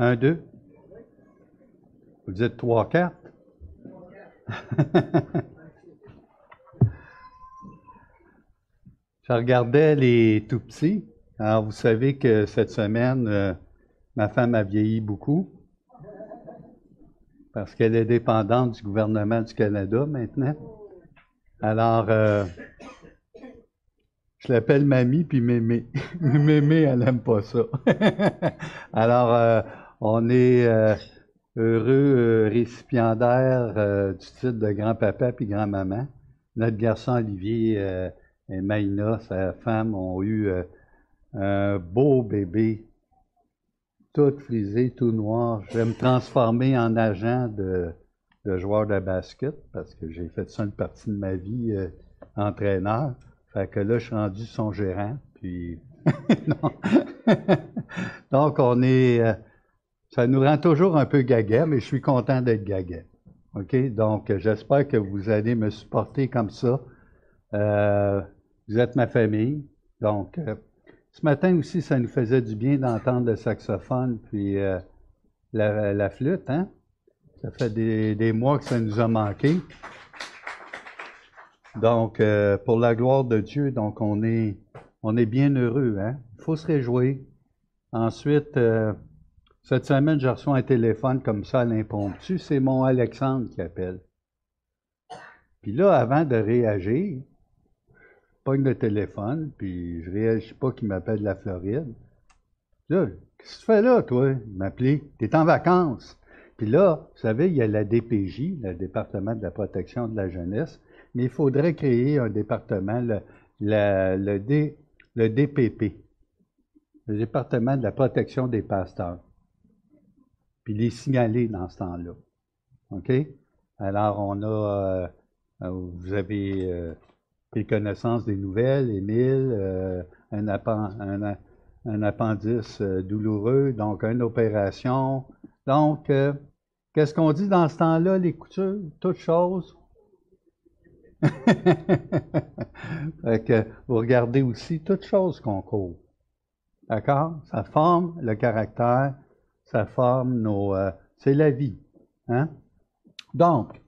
Un, deux. Vous dites trois, quatre? Je regardais les tout petits. Alors, vous savez que cette semaine, euh, ma femme a vieilli beaucoup parce qu'elle est dépendante du gouvernement du Canada maintenant. Alors, euh, je l'appelle mamie puis mémé. mémé, elle n'aime pas ça. Alors, euh, on est heureux récipiendaire du titre de grand-papa puis grand-maman. Notre garçon Olivier et Maïna, sa femme, ont eu euh, un beau bébé, tout frisé, tout noir. Je vais me transformer en agent de, joueur de basket parce que j'ai fait ça une partie de ma vie euh, entraîneur. Fait que là, je suis rendu son gérant. Puis, Donc, on est. Euh, ça nous rend toujours un peu gaga, mais je suis content d'être gaga. OK? Donc, j'espère que vous allez me supporter comme ça. Vous êtes ma famille. Donc, euh, ce matin aussi, ça nous faisait du bien d'entendre le saxophone puis euh, la, flûte. Hein? Ça fait des, mois que ça nous a manqué. Donc, euh, pour la gloire de Dieu, donc on est, on est bien heureux. Hein? Il faut se réjouir. Ensuite, cette semaine, je reçois un téléphone comme ça à l'impromptu. C'est mon Alexandre qui appelle. Puis là, avant de réagir, pogne le téléphone, puis je réagis pas qu'il m'appelle de la Floride. Là, qu'est-ce que tu fais là, toi? Il m'appelait. T'es en vacances. Puis là, vous savez, il y a la DPJ, le département de la protection de la jeunesse, mais il faudrait créer un département, le, le, D, le DPP, le département de la protection des pasteurs. Puis les signaler dans ce temps-là. OK? Alors, on a, euh, vous avez euh, pris connaissance des nouvelles, Émile, euh, un, un, appendice euh, douloureux, donc une opération. Donc, euh, qu'est-ce qu'on dit dans ce temps-là, les coutures? Toutes choses? que vous regardez aussi toutes choses qu'on court. D'accord? Ça forme le caractère, ça forme nos. c'est la vie. Hein? Donc,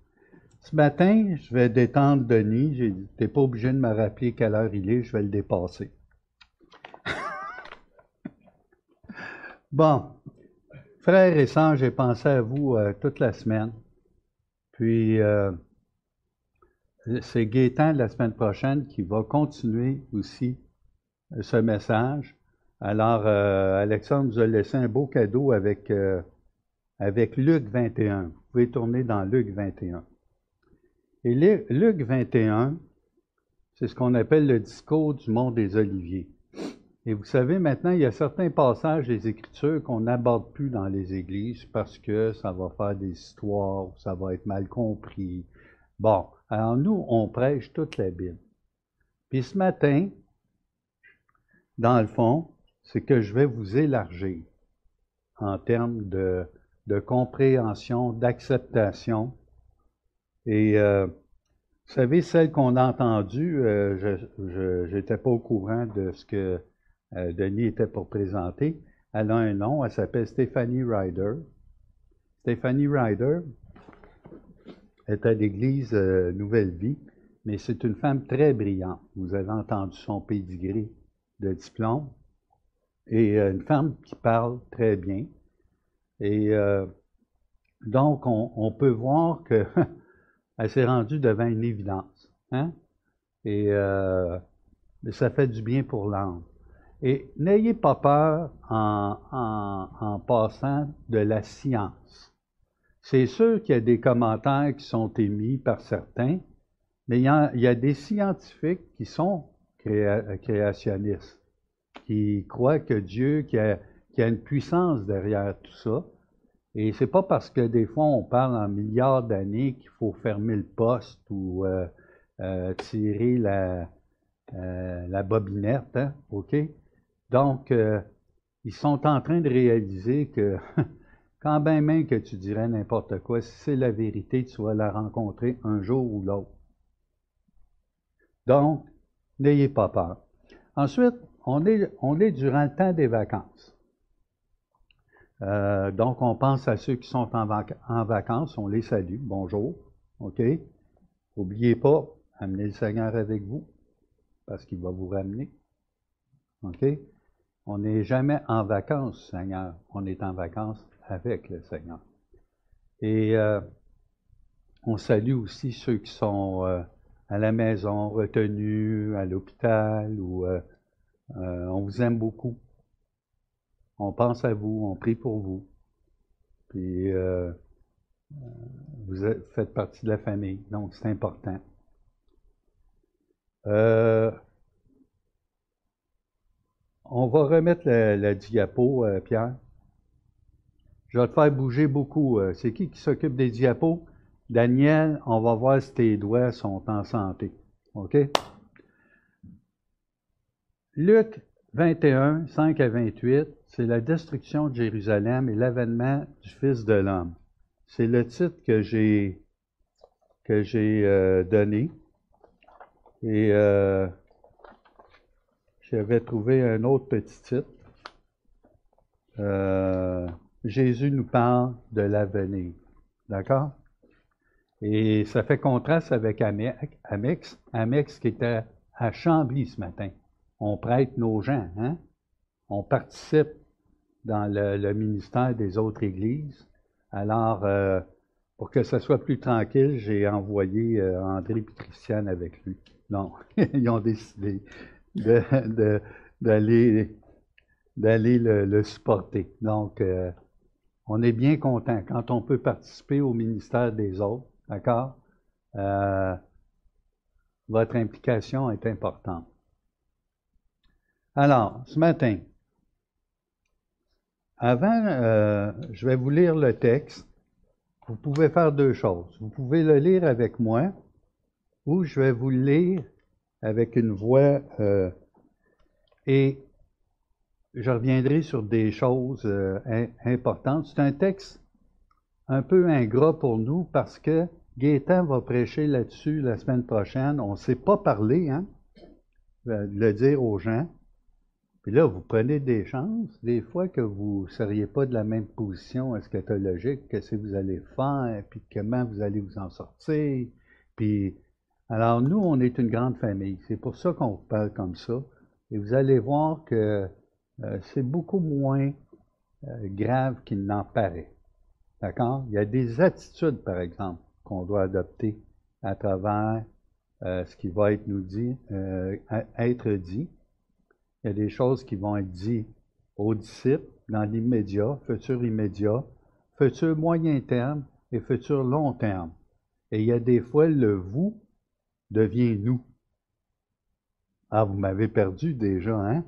ce matin, je vais détendre Denis. Tu n'es pas obligé de me rappeler quelle heure il est, je vais le dépasser. bon, frères et sœurs, j'ai pensé à vous euh, toute la semaine. Puis, euh, c'est Gaétan la semaine prochaine qui va continuer aussi euh, ce message. Alors, Alexandre nous a laissé un beau cadeau avec, avec Luc 21. Vous pouvez tourner dans Luc 21. Et Luc 21, c'est ce qu'on appelle le discours du monde des Oliviers. Et vous savez, maintenant, il y a certains passages des Écritures qu'on n'aborde plus dans les églises parce que ça va faire des histoires, ça va être mal compris. Bon, alors nous, on prêche toute la Bible. Puis ce matin, dans le fond, c'est que je vais vous élargir en termes de, compréhension, d'acceptation et euh, vous savez, celle qu'on a entendue, euh, je n'étais pas au courant de ce que euh, Denis était pour présenter. Elle a un nom, elle s'appelle Stéphanie Ryder. Stéphanie Ryder est à l'Église Nouvelle Vie, mais c'est une femme très brillante. Vous avez entendu son pédigré de diplôme. Et une femme qui parle très bien. Et donc, on peut voir que elle s'est rendue devant une évidence. Hein? Et euh, ça fait du bien pour l'âme. Et n'ayez pas peur en, passant de la science. C'est sûr qu'il y a des commentaires qui sont émis par certains, mais il y a, des scientifiques qui sont créationnistes, qui croient que Dieu, qui a, une puissance derrière tout ça, et c'est pas parce que des fois on parle en milliards d'années qu'il faut fermer le poste ou euh, euh, tirer la, euh, bobinette, hein, OK? Donc, ils sont en train de réaliser que quand bien même que tu dirais n'importe quoi, si c'est la vérité, tu vas la rencontrer un jour ou l'autre. Donc, n'ayez pas peur. Ensuite, on est, durant le temps des vacances. Euh, donc, on pense à ceux qui sont en, vacances, on les salue. Bonjour. OK? N'oubliez pas, amenez le Seigneur avec vous, parce qu'il va vous ramener. OK? On n'est jamais en vacances, Seigneur. On est en vacances avec le Seigneur. Et euh, on salue aussi ceux qui sont euh, à la maison, retenus, à l'hôpital, ou on vous aime beaucoup on pense à vous, on prie pour vous. Puis euh, vous faites partie de la famille, donc c'est important. Euh, on va remettre la, diapo, euh, Pierre. Je vais te faire bouger beaucoup. c'est qui qui s'occupe des diapos? Daniel, on va voir si tes doigts sont en santé. OK? Luc 21, 5 à 28, c'est la destruction de Jérusalem et l'avènement du Fils de l'homme. C'est le titre que j'ai que j'ai euh, donné. Et euh, j'avais trouvé un autre petit titre. Euh, Jésus nous parle de l'avenir. D'accord? Et ça fait contraste avec Amex, Amex qui était à Chambly ce matin on prête nos gens, hein? on participe dans le, ministère des autres églises. Alors, euh, pour que ça soit plus tranquille, j'ai envoyé euh, André et Christiane avec lui. Non, ils ont décidé d'aller d'aller le, supporter. Donc, euh, on est bien content quand on peut participer au ministère des autres, d'accord? votre implication est importante. Alors, ce matin, avant, euh, je vais vous lire le texte. Vous pouvez faire deux choses. Vous pouvez le lire avec moi ou je vais vous le lire avec une voix euh, et je reviendrai sur des choses euh, importantes. C'est un texte un peu ingrat pour nous parce que Gaétan va prêcher là-dessus la semaine prochaine. On ne sait pas parler, hein, le dire aux gens. Puis là, vous prenez des chances, des fois que vous ne seriez pas de la même position eschatologique, que vous allez faire, puis comment vous allez vous en sortir. Puis, alors nous, on est une grande famille. C'est pour ça qu'on vous parle comme ça. Et vous allez voir que euh, c'est beaucoup moins euh, grave qu'il n'en paraît. D'accord? Il y a des attitudes, par exemple, qu'on doit adopter à travers euh, ce qui va être nous dit, être dit. Il y a des choses qui vont être dites aux disciples dans l'immédiat, futur immédiat, futur moyen terme et futur long terme. Et il y a des fois, le vous devient nous. Ah, vous m'avez perdu déjà, hein?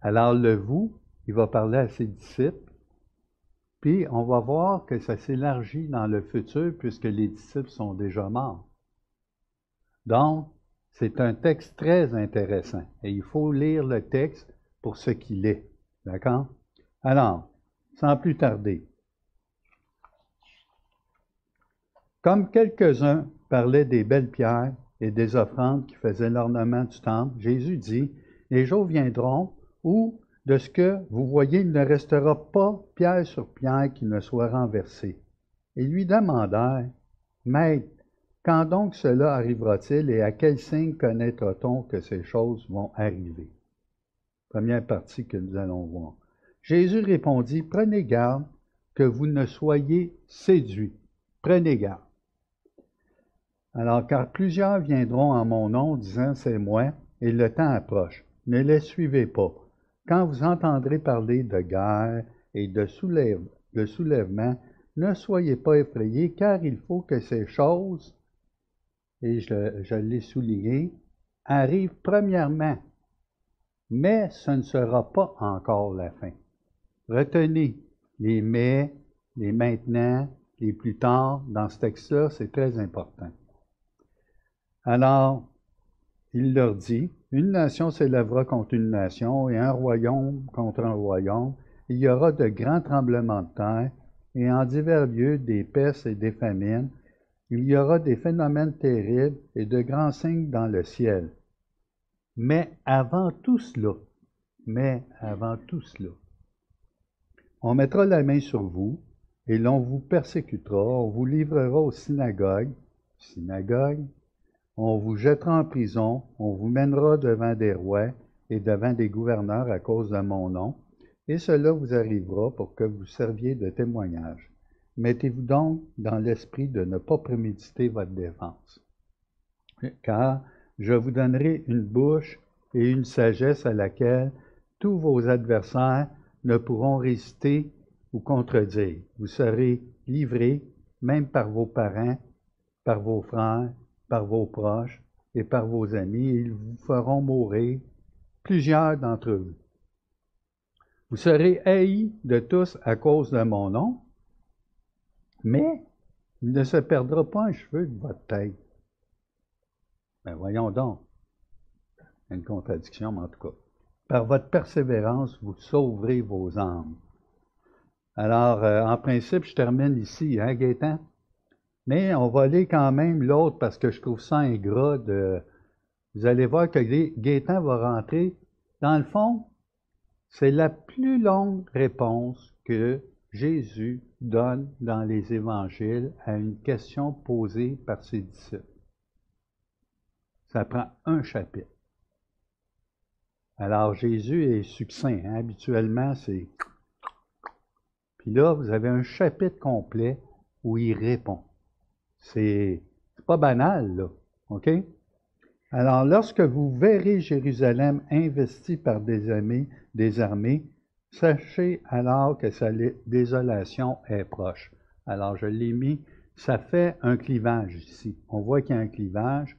Alors le vous, il va parler à ses disciples, puis on va voir que ça s'élargit dans le futur puisque les disciples sont déjà morts. Donc, c'est un texte très intéressant et il faut lire le texte pour ce qu'il est. D'accord? Alors, sans plus tarder, comme quelques-uns parlaient des belles pierres et des offrandes qui faisaient l'ornement du temple, Jésus dit, Les jours viendront où, de ce que vous voyez, il ne restera pas pierre sur pierre qui ne soit renversée. Et lui demandèrent, Maître, quand donc cela arrivera-t-il et à quel signe connaîtra-t-on que ces choses vont arriver? Première partie que nous allons voir. Jésus répondit, Prenez garde que vous ne soyez séduits. Prenez garde. Alors, car plusieurs viendront en mon nom disant, C'est moi, et le temps approche. Ne les suivez pas. Quand vous entendrez parler de guerre et de, soulèvement, ne soyez pas effrayés, car il faut que ces choses et je, l'ai souligné, arrive premièrement, mais ce ne sera pas encore la fin. Retenez les mais, les maintenant, les plus tard dans ce texte-là, c'est très important. Alors, il leur dit, une nation s'élèvera contre une nation et un royaume contre un royaume. Il y aura de grands tremblements de terre et en divers lieux des pestes et des famines il y aura des phénomènes terribles et de grands signes dans le ciel. Mais avant tout cela, mais avant tout cela, on mettra la main sur vous, et l'on vous persécutera, on vous livrera aux synagogues, synagogues, on vous jettera en prison, on vous mènera devant des rois et devant des gouverneurs à cause de mon nom, et cela vous arrivera pour que vous serviez de témoignage. Mettez-vous donc dans l'esprit de ne pas préméditer votre défense. Car je vous donnerai une bouche et une sagesse à laquelle tous vos adversaires ne pourront résister ou contredire. Vous serez livrés, même par vos parents, par vos frères, par vos proches et par vos amis, et ils vous feront mourir, plusieurs d'entre vous. Vous serez haïs de tous à cause de mon nom, mais il ne se perdra pas un cheveu de votre tête. Ben voyons donc. Une contradiction, mais en tout cas. Par votre persévérance, vous sauverez vos âmes. Alors, euh, en principe, je termine ici, hein, Gaétan? Mais on va aller quand même l'autre parce que je trouve ça ingrat de. Vous allez voir que Gaétan va rentrer. Dans le fond, c'est la plus longue réponse que Jésus donne dans les évangiles à une question posée par ses disciples. Ça prend un chapitre. Alors Jésus est succinct. Hein? Habituellement, c'est... Puis là, vous avez un chapitre complet où il répond. C'est pas banal, là. OK? Alors, lorsque vous verrez Jérusalem investie par des armées, des armées, sachez alors que sa désolation est proche. Alors, je l'ai mis, ça fait un clivage ici. On voit qu'il y a un clivage,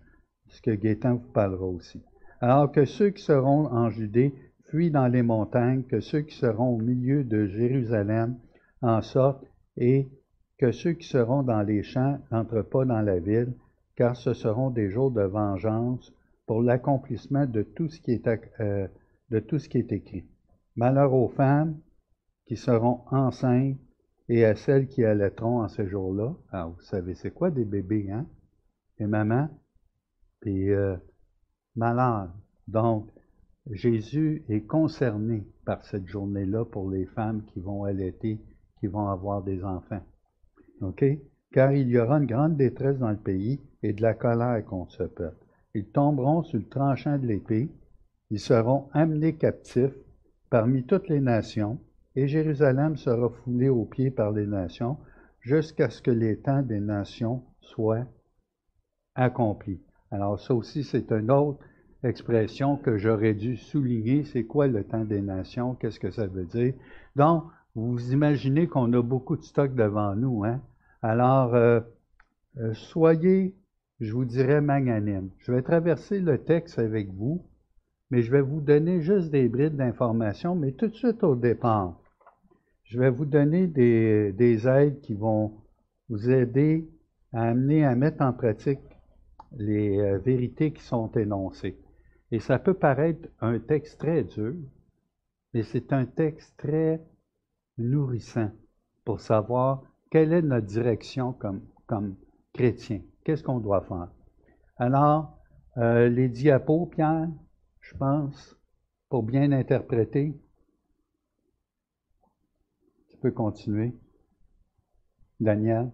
ce que Gaétan vous parlera aussi. Alors que ceux qui seront en Judée fuient dans les montagnes, que ceux qui seront au milieu de Jérusalem en sortent, et que ceux qui seront dans les champs n'entrent pas dans la ville, car ce seront des jours de vengeance pour l'accomplissement de, tout ce qui est, euh, de tout ce qui est écrit. Malheur aux femmes qui seront enceintes et à celles qui allaiteront en ce jour-là. Alors, vous savez, c'est quoi des bébés, hein? Les mamans? Puis, euh, malheur. Donc, Jésus est concerné par cette journée-là pour les femmes qui vont allaiter, qui vont avoir des enfants. OK? Car il y aura une grande détresse dans le pays et de la colère contre ce peuple. Ils tomberont sur le tranchant de l'épée, ils seront amenés captifs parmi toutes les nations, et Jérusalem sera foulée aux pieds par les nations, jusqu'à ce que les temps des nations soient accomplis. Alors ça aussi, c'est une autre expression que j'aurais dû souligner. C'est quoi le temps des nations? Qu'est-ce que ça veut dire? Donc, vous imaginez qu'on a beaucoup de stock devant nous. Hein? Alors, euh, euh, soyez, je vous dirais, magnanime. Je vais traverser le texte avec vous, mais je vais vous donner juste des brides d'informations, mais tout de suite au départ. Je vais vous donner des, des aides qui vont vous aider à amener à mettre en pratique les euh, vérités qui sont énoncées. Et ça peut paraître un texte très dur, mais c'est un texte très nourrissant pour savoir quelle est notre direction comme, comme chrétien. Qu'est-ce qu'on doit faire? Alors, euh, les diapos, Pierre, je pense, pour bien interpréter, tu peux continuer. Daniel.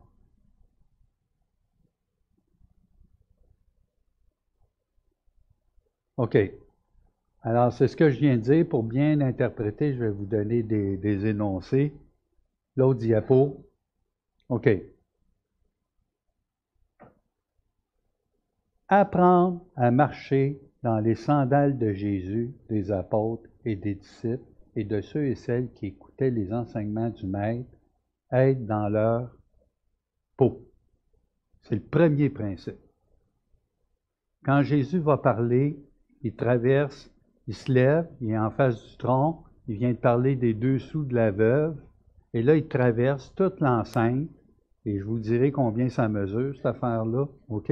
OK. Alors, c'est ce que je viens de dire. Pour bien interpréter, je vais vous donner des, énoncés. L'autre diapo. OK. Apprendre à marcher dans les sandales de Jésus, des apôtres et des disciples et de ceux et celles qui écoutaient les enseignements du Maître, être dans leur peau. C'est le premier principe. Quand Jésus va parler il traverse, il se lève, il est en face du tronc, il vient de parler des deux sous de la veuve, et là, il traverse toute l'enceinte, et je vous dirai combien ça mesure, cette affaire-là, OK?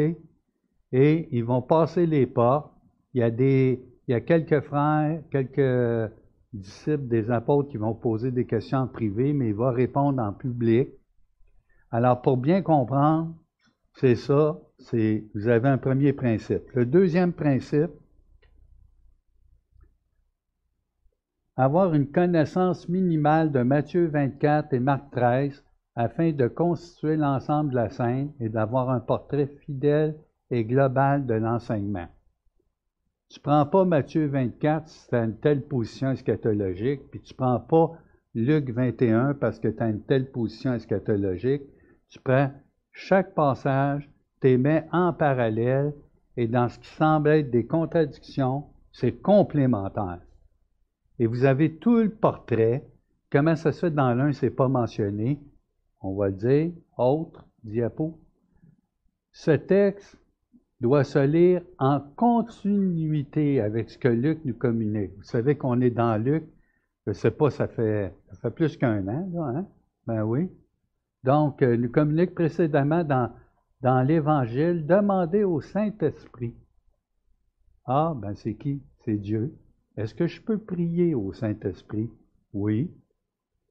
Et ils vont passer les portes. Il y a quelques frères, quelques disciples des apôtres qui vont poser des questions en privé, mais il va répondre en public. Alors, pour bien comprendre, c'est ça, c'est, vous avez un premier principe. Le deuxième principe, avoir une connaissance minimale de Matthieu 24 et Marc 13 afin de constituer l'ensemble de la scène et d'avoir un portrait fidèle et global de l'enseignement. Tu prends pas Matthieu 24 si tu as une telle position eschatologique, puis tu prends pas Luc 21 parce que tu as une telle position eschatologique. Tu prends chaque passage, tu les mets en parallèle et dans ce qui semble être des contradictions, c'est complémentaire. Et vous avez tout le portrait. Comment ça se fait dans l'un, c'est pas mentionné? On va le dire. Autre diapo. Ce texte doit se lire en continuité avec ce que Luc nous communique. Vous savez qu'on est dans Luc, je ne sais pas, ça fait, plus qu'un an, là, hein? Ben oui. Donc, euh, nous communique précédemment dans, dans l'Évangile, demandez au Saint-Esprit. Ah, ben c'est qui? C'est Dieu. Est-ce que je peux prier au Saint-Esprit? Oui.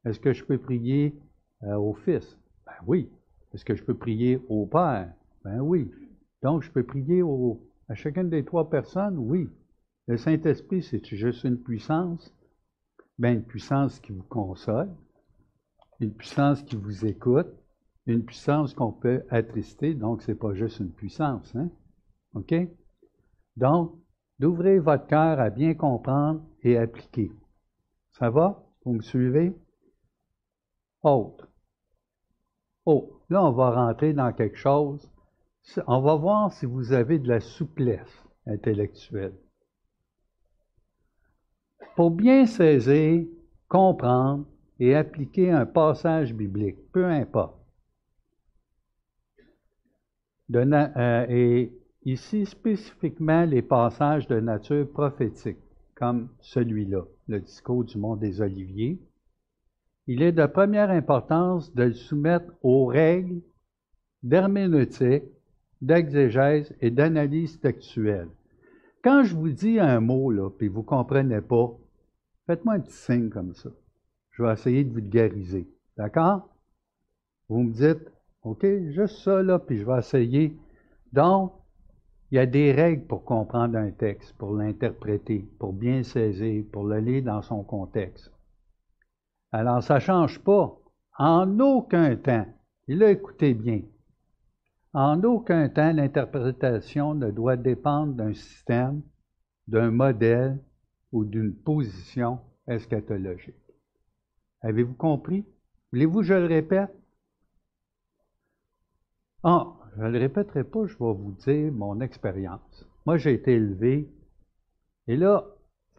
Est-ce que je peux prier euh, au Fils? Ben oui. Est-ce que je peux prier au Père? Ben oui. Donc, je peux prier à chacune des trois personnes? Oui. Le Saint-Esprit, c'est juste une puissance? Ben, une puissance qui vous console, une puissance qui vous écoute, une puissance qu'on peut attrister, donc ce n'est pas juste une puissance. Hein? OK? Donc, d'ouvrir votre cœur à bien comprendre et appliquer. Ça va? Vous me suivez? Autre. Oh, là, on va rentrer dans quelque chose. On va voir si vous avez de la souplesse intellectuelle. Pour bien saisir, comprendre et appliquer un passage biblique, peu importe. Euh, et ici spécifiquement les passages de nature prophétique, comme celui-là, le discours du monde des Oliviers, il est de première importance de le soumettre aux règles d'herméneutique, d'exégèse et d'analyse textuelle. Quand je vous dis un mot, là, puis vous ne comprenez pas, faites-moi un petit signe comme ça. Je vais essayer de vulgariser. D'accord? Vous me dites, OK, juste ça, là, puis je vais essayer. Donc, il y a des règles pour comprendre un texte, pour l'interpréter, pour bien saisir, pour le lire dans son contexte. Alors, ça ne change pas en aucun temps. Et là, écoutez bien. En aucun temps, l'interprétation ne doit dépendre d'un système, d'un modèle ou d'une position eschatologique. Avez-vous compris? Voulez-vous que je le répète? Ah, je ne le répéterai pas, je vais vous dire mon expérience. Moi, j'ai été élevé, et là,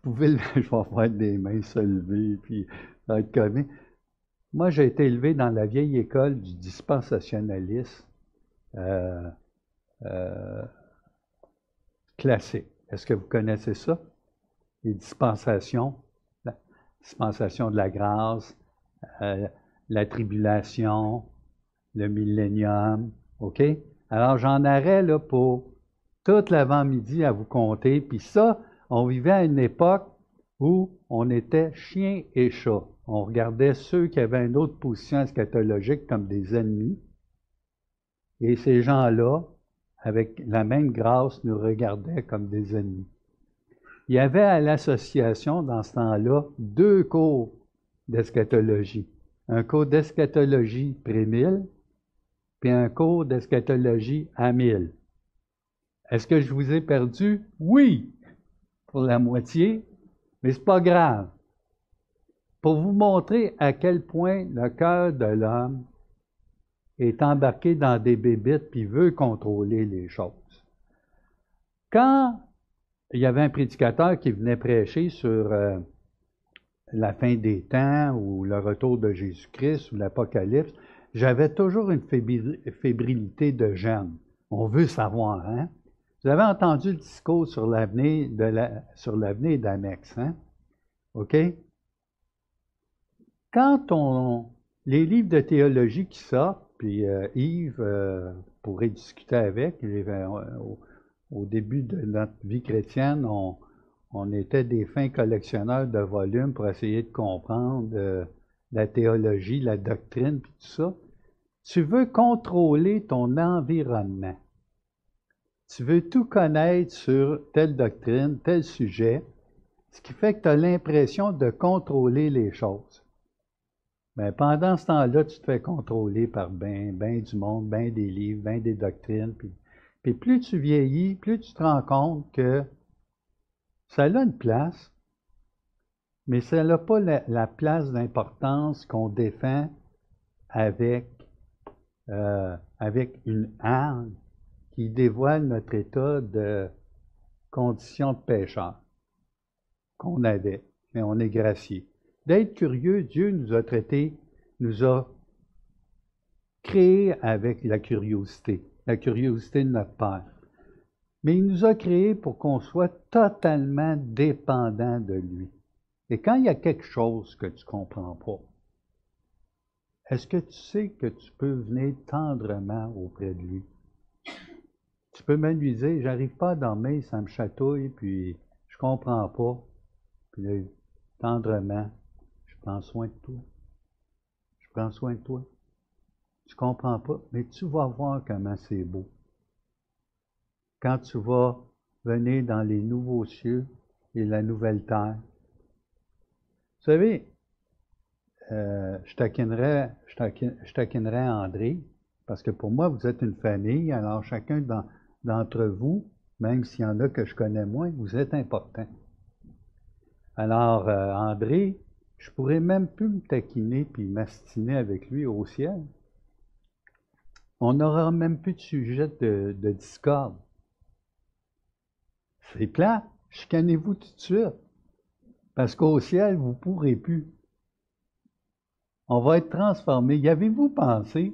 vous pouvez le, je vais avoir des mains se lever, puis être connu. Moi, j'ai été élevé dans la vieille école du dispensationalisme euh, euh, classique. Est-ce que vous connaissez ça? Les dispensations, la dispensation de la grâce, euh, la tribulation, le millénium, OK? Alors, j'en aurais là, pour toute l'avant-midi à vous compter. Puis ça, on vivait à une époque où on était chien et chat. On regardait ceux qui avaient une autre position eschatologique comme des ennemis. Et ces gens-là, avec la même grâce, nous regardaient comme des ennemis. Il y avait à l'association, dans ce temps-là, deux cours d'eschatologie. Un cours d'eschatologie pré-mille puis un cours d'eschatologie à mille. Est-ce que je vous ai perdu? Oui, pour la moitié, mais ce n'est pas grave. Pour vous montrer à quel point le cœur de l'homme est embarqué dans des bébites puis veut contrôler les choses. Quand il y avait un prédicateur qui venait prêcher sur euh, la fin des temps ou le retour de Jésus-Christ ou l'Apocalypse, j'avais toujours une fébrilité de jeune. On veut savoir, hein? Vous avez entendu le discours sur l'avenir de la, sur l'avenir d'Amex, hein? OK? Quand on, les livres de théologie qui sortent, puis euh, Yves euh, pourrait discuter avec, euh, au, début de notre vie chrétienne, on, on, était des fins collectionneurs de volumes pour essayer de comprendre la théologie, la doctrine, puis tout ça. Tu veux contrôler ton environnement. Tu veux tout connaître sur telle doctrine, tel sujet. Ce qui fait que tu as l'impression de contrôler les choses. Mais pendant ce temps-là, tu te fais contrôler par bien ben du monde, bien des livres, bien des doctrines. Puis, puis plus tu vieillis, plus tu te rends compte que ça a une place, mais ça n'a pas la, place d'importance qu'on défend avec, euh, avec une arme qui dévoile notre état de condition de pécheur qu'on avait, mais on est gracié. D'être curieux, Dieu nous a traités, nous a créés avec la curiosité, la curiosité de notre Père. Mais il nous a créés pour qu'on soit totalement dépendant de lui. Et quand il y a quelque chose que tu ne comprends pas, est-ce que tu sais que tu peux venir tendrement auprès de lui? Tu peux même lui dire, j'arrive pas à dormir, ça me chatouille, puis je comprends pas. Puis tendrement, prends soin de toi. Je prends soin de toi. Tu comprends pas, mais tu vas voir comment c'est beau. Quand tu vas venir dans les nouveaux cieux et la nouvelle terre, vous savez, euh, je, taquinerais, je, André, parce que pour moi, vous êtes une famille, alors chacun d'entre vous, même s'il y en a que je connais moins, vous êtes important. Alors, euh, André, je pourrais même plus me taquiner puis m'astiner avec lui au ciel. On n'aura même plus de sujet de, de discorde. C'est plat. Chicanez-vous tout de suite. Parce qu'au ciel, vous ne pourrez plus. On va être transformé. Y avez-vous pensé?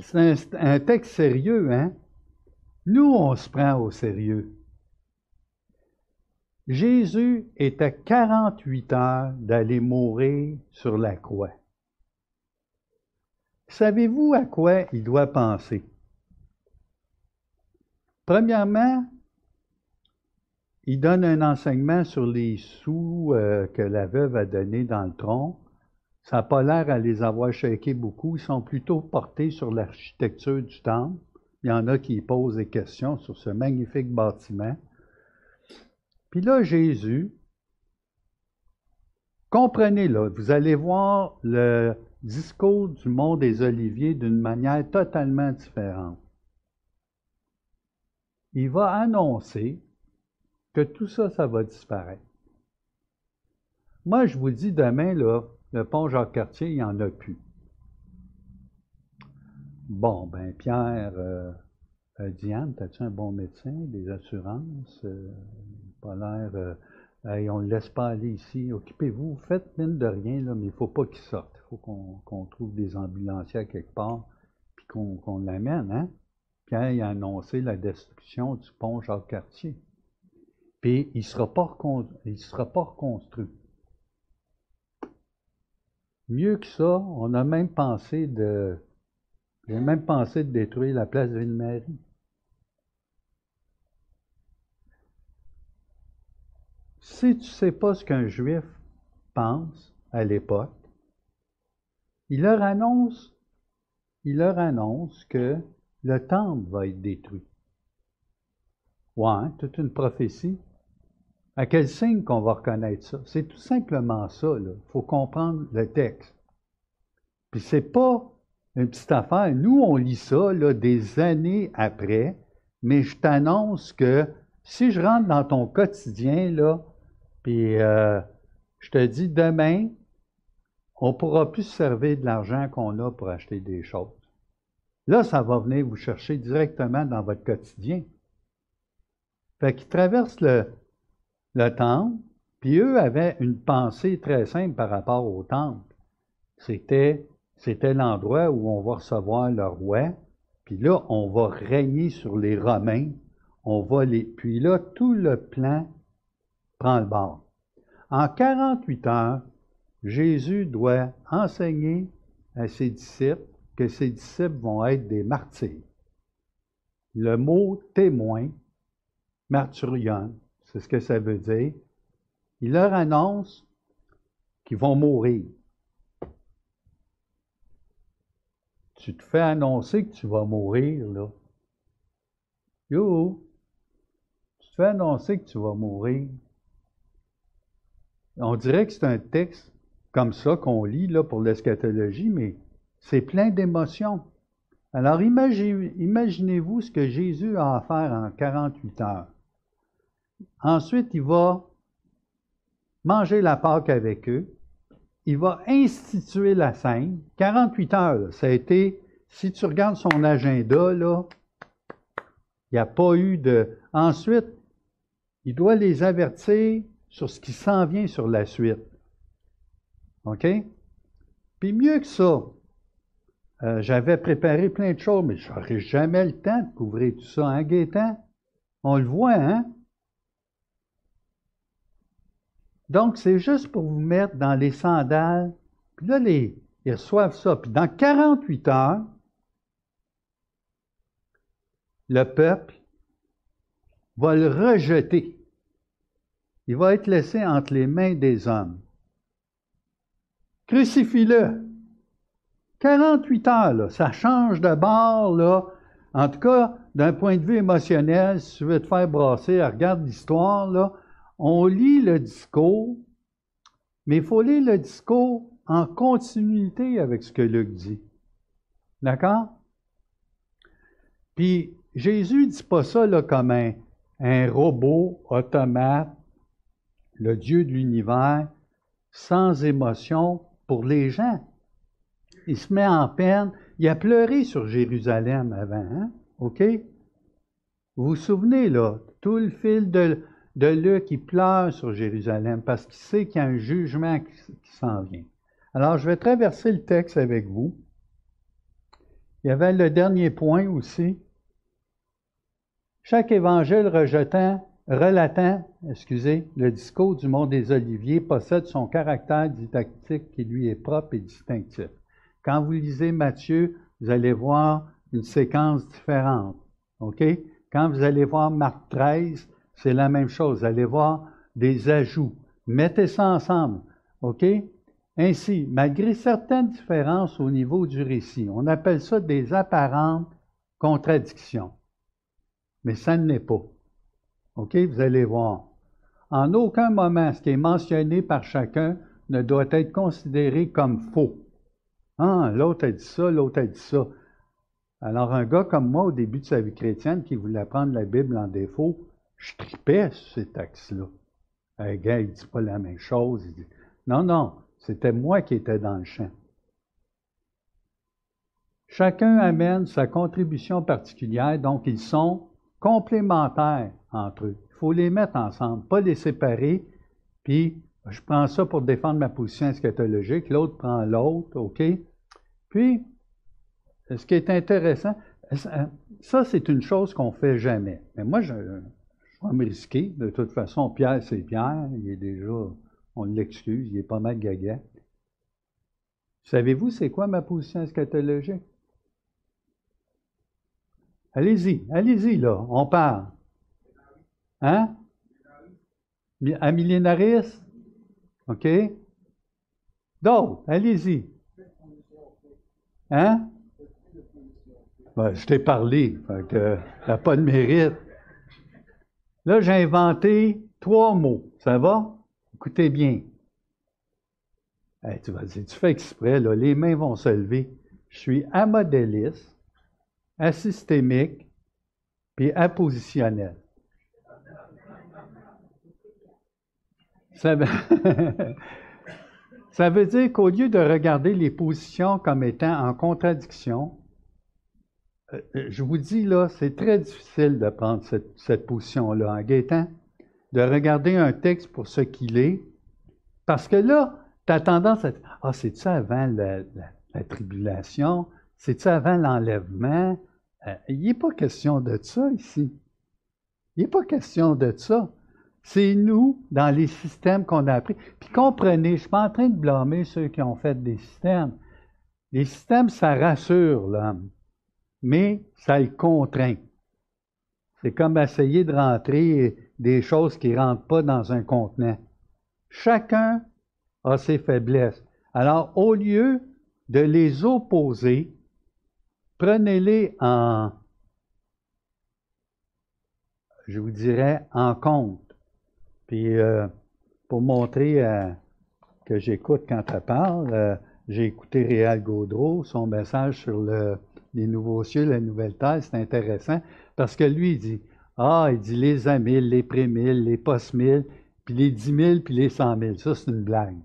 C'est un, texte sérieux, hein? Nous, on se prend au sérieux. Jésus était 48 heures d'aller mourir sur la croix. Savez-vous à quoi il doit penser? Premièrement, il donne un enseignement sur les sous euh, que la veuve a donnés dans le tronc. Ça n'a pas l'air à les avoir shaké beaucoup. Ils sont plutôt portés sur l'architecture du temple. Il y en a qui posent des questions sur ce magnifique bâtiment. Puis là, Jésus, comprenez-le, vous allez voir le discours du monde des Oliviers d'une manière totalement différente. Il va annoncer que tout ça, ça va disparaître. Moi, je vous dis, demain, là, le pont Jacques-Cartier, il n'y en a plus. Bon, ben Pierre, euh, euh, Diane, as-tu un bon médecin, des assurances? Euh, l'air... on ne le laisse pas aller ici. Occupez-vous, faites mine de rien, mais il ne faut pas qu'il sorte. Il faut qu'on trouve des ambulanciers quelque part, puis qu'on l'amène. Hein? Pierre a annoncé la destruction du pont Jacques-Cartier puis il ne sera, pas reconstruit. Mieux que ça, on a même pensé de. Même pensé de détruire la place Ville-Marie. Si tu ne sais pas ce qu'un juif pense à l'époque, il leur annonce, il leur annonce que le temple va être détruit. Ouais, toute une prophétie. À quel signe qu'on va reconnaître ça? C'est tout simplement ça. Il faut comprendre le texte. Puis c'est pas une petite affaire. Nous, on lit ça des années après, mais je t'annonce que si je rentre dans ton quotidien, là, puis euh, je te dis demain, on ne pourra plus se servir de l'argent qu'on a pour acheter des choses. Là, ça va venir vous chercher directement dans votre quotidien. Fait qu'il traverse le, le temple, puis eux avaient une pensée très simple par rapport au temple. C'était, c'était l'endroit où on va recevoir le roi, puis là, on va régner sur les Romains, on va les... Puis là, tout le plan prend le bord. En 48 heures, Jésus doit enseigner à ses disciples que ses disciples vont être des martyrs. Le mot témoin, martyrion, c'est ce que ça veut dire. Il leur annonce qu'ils vont mourir. Tu te fais annoncer que tu vas mourir, là. Yo! Tu te fais annoncer que tu vas mourir. On dirait que c'est un texte comme ça qu'on lit là, pour l'eschatologie, mais c'est plein d'émotions. Alors imaginez-vous ce que Jésus a à faire en 48 heures. Ensuite, il va manger la Pâque avec eux. Il va instituer la scène. 48 heures, ça a été, si tu regardes son agenda, là, il n'y a pas eu de... Ensuite, il doit les avertir sur ce qui s'en vient sur la suite. OK? Puis mieux que ça, euh, j'avais préparé plein de choses, mais je n'aurais jamais le temps de couvrir tout ça, hein, Gaétan? On le voit, hein? Donc, c'est juste pour vous mettre dans les sandales. Puis là, les, ils reçoivent ça. Puis dans 48 heures, le peuple va le rejeter. Il va être laissé entre les mains des hommes. Crucifie-le. 48 heures, ça change de bord, là. En tout cas, d'un point de vue émotionnel, si tu veux te faire brasser, regarde l'histoire, là. On lit le discours, mais il faut lire le discours en continuité avec ce que Luc dit. D'accord? Puis Jésus ne dit pas ça comme un, un robot automate, le Dieu de l'univers, sans émotion pour les gens. Il se met en peine. Il a pleuré sur Jérusalem avant, hein? OK? Vous vous souvenez, là, tout le fil de, de Luc, il pleure sur Jérusalem parce qu'il sait qu'il y a un jugement qui, s'en vient. Alors, je vais traverser le texte avec vous. Il y avait le dernier point aussi. Chaque évangile rejetant, relatant, excusez, le discours du monde des Oliviers possède son caractère didactique qui lui est propre et distinctif. Quand vous lisez Matthieu, vous allez voir une séquence différente. OK? Quand vous allez voir Marc 13, c'est la même chose. Vous allez voir des ajouts. Mettez ça ensemble. OK? Ainsi, malgré certaines différences au niveau du récit, on appelle ça des apparentes contradictions. Mais ça ne l'est pas. OK? Vous allez voir. En aucun moment, ce qui est mentionné par chacun ne doit être considéré comme faux. Ah, l'autre a dit ça, l'autre a dit ça. Alors, un gars comme moi, au début de sa vie chrétienne, qui voulait prendre la Bible en défaut, je tripais sur ces textes-là. Un gars, il ne dit pas la même chose. Non, non, c'était moi qui étais dans le champ. Chacun amène sa contribution particulière, donc ils sont complémentaires entre eux. Il faut les mettre ensemble, pas les séparer, puis je prends ça pour défendre ma position eschatologique, l'autre prend l'autre, OK? Puis, ce qui est intéressant, ça, c'est une chose qu'on ne fait jamais. Mais moi, je, vais me risquer. De toute façon, Pierre, c'est Pierre. Il est déjà, on l'excuse, il est pas mal gaga. Savez-vous, c'est quoi ma position eschatologique? Allez-y, allez-y, là, on parle. Hein? À millénariste? OK? D'autres, allez-y. Hein? Ben, je t'ai parlé, que, n'a pas de mérite. Là, j'ai inventé trois mots. Ça va? Écoutez bien. tu vas dire, tu fais exprès, là, les mains vont se lever. Je suis amodéliste, asystémique, puis appositionnel. Ça veut... Dire qu'au lieu de regarder les positions comme étant en contradiction, euh, euh, je vous dis là, c'est très difficile de prendre cette, position-là en guettant, de regarder un texte pour ce qu'il est, parce que là, tu as tendance à dire Ah, c'est ça avant la, tribulation, c'est ça avant l'enlèvement? Euh, il n'est pas question de ça ici. Il n'est pas question de ça. C'est nous, dans les systèmes qu'on a appris. Puis comprenez, je ne suis pas en train de blâmer ceux qui ont fait des systèmes. Les systèmes, ça rassure l'homme mais ça le contraint. C'est comme essayer de rentrer des choses qui ne rentrent pas dans un contenant. Chacun a ses faiblesses. Alors, au lieu de les opposer, prenez-les en, je vous dirais, en compte. Puis, euh, pour montrer euh, que j'écoute quand elle parle. Euh, j'ai écouté Réal Gaudreau, son message sur le, les nouveaux cieux, la nouvelle terre, c'est intéressant parce que lui, il dit Ah, il dit les a mille, les pré-mille, les post-mille, puis les dix mille, puis les cent mille. Ça, c'est une blague.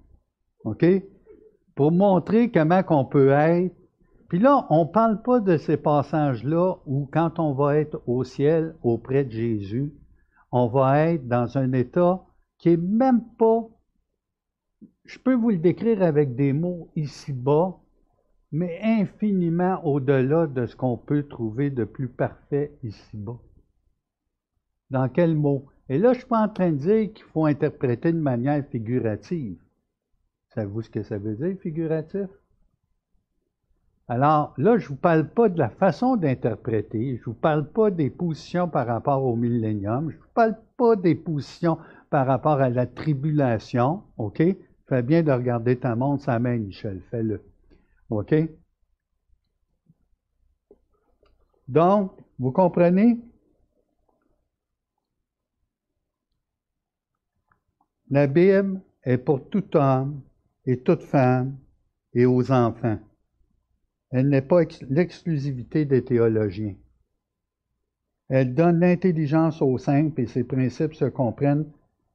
OK? Pour montrer comment qu'on peut être. Puis là, on ne parle pas de ces passages-là où, quand on va être au ciel auprès de Jésus, on va être dans un état qui est même pas. Je peux vous le décrire avec des mots ici-bas, mais infiniment au-delà de ce qu'on peut trouver de plus parfait ici-bas. Dans quel mot? Et là, je suis pas en train de dire qu'il faut interpréter de manière figurative. Savez-vous ce que ça veut dire, figuratif? Alors, là, je ne vous parle pas de la façon d'interpréter, je ne vous parle pas des positions par rapport au millénium, je ne vous parle pas des positions par rapport à la tribulation, OK? Fais bien de regarder ta montre, sa main, Michel, fais-le. OK? Donc, vous comprenez? La Bible est pour tout homme et toute femme et aux enfants. Elle n'est pas l'exclusivité des théologiens. Elle donne l'intelligence aux simples et ses principes se comprennent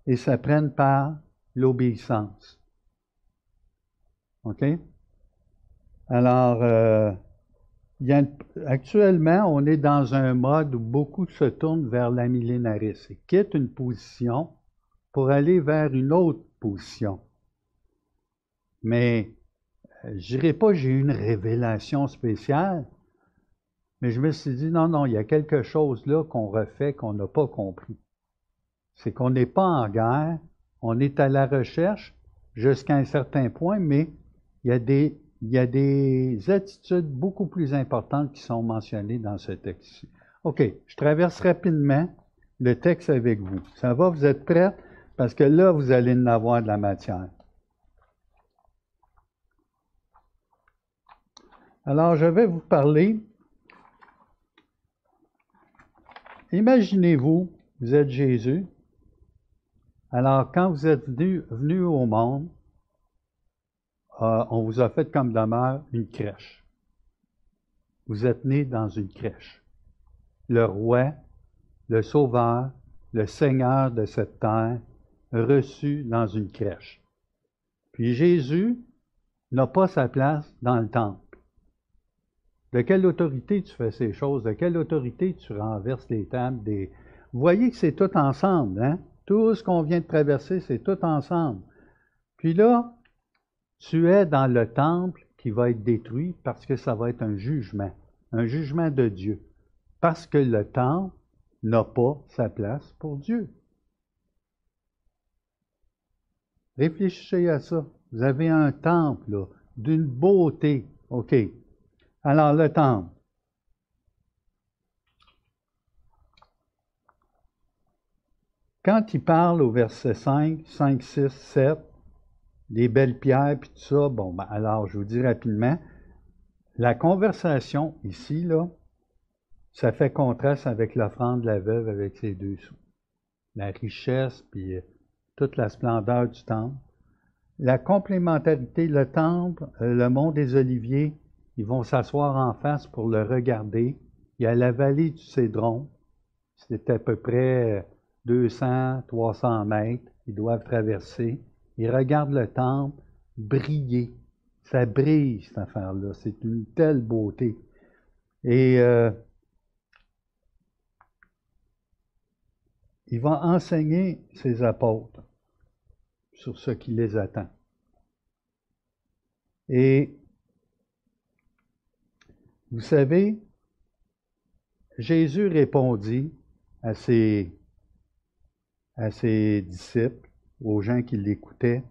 et s'apprennent par l'obéissance. OK? Alors, euh, actuellement, on est dans un mode où beaucoup se tournent vers la millénarisme et quittent une position pour aller vers une autre position. Mais je dirais pas j'ai eu une révélation spéciale, mais je me suis dit non, non, il y a quelque chose là qu'on refait qu'on n'a pas compris. C'est qu'on n'est pas en guerre, on est à la recherche jusqu'à un certain point, mais il y a des il y a des attitudes beaucoup plus importantes qui sont mentionnées dans ce texte. OK, je traverse rapidement le texte avec vous. Ça va, vous êtes prêts? Parce que là, vous allez en avoir de la matière. Alors, je vais vous parler. Imaginez-vous, vous êtes Jésus. Alors, quand vous êtes venu, au monde, euh, on vous a fait comme demeure une crèche. Vous êtes né dans une crèche. Le roi, le sauveur, le seigneur de cette terre, reçu dans une crèche. Puis Jésus n'a pas sa place dans le temple. De quelle autorité tu fais ces choses? De quelle autorité tu renverses les tables des... Vous voyez que c'est tout ensemble, hein? Tout ce qu'on vient de traverser, c'est tout ensemble. Puis là, tu es dans le temple qui va être détruit parce que ça va être un jugement, un jugement de Dieu. Parce que le temple n'a pas sa place pour Dieu. Réfléchissez à ça. Vous avez un temple d'une beauté. OK. Alors, le temple. Quand il parle au verset 5, 5, 6, 7, des belles pierres, puis tout ça. Bon, ben, alors, je vous dis rapidement, la conversation ici, là, ça fait contraste avec l'offrande de la veuve avec ses deux sous. La richesse, puis euh, toute la splendeur du temple. La complémentarité, le temple, euh, le mont des Oliviers, ils vont s'asseoir en face pour le regarder. Il y a la vallée du Cédron, c'est à peu près 200, 300 mètres, ils doivent traverser. Ils regardent le temple briller. Ça brille, cette affaire-là. C'est une telle beauté. Et euh, il va enseigner ses apôtres sur ce qui les attend. Et vous savez, Jésus répondit à ses, disciples aux gens qui l'écoutaient.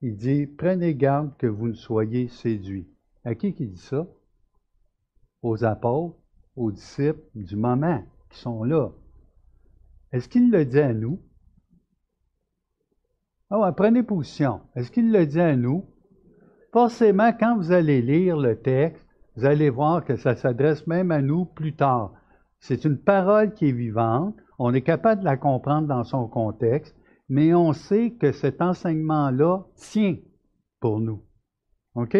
Il dit, prenez garde que vous ne soyez séduits. À qui qui dit ça? Aux apôtres, aux disciples du moment qui sont là. Est-ce qu'il le dit à nous? Ah prenez position. Est-ce qu'il le dit à nous? Forcément, quand vous allez lire le texte, vous allez voir que ça s'adresse même à nous plus tard. C'est une parole qui est vivante. On est capable de la comprendre dans son contexte. mais on sait que cet enseignement-là tient pour nous. OK?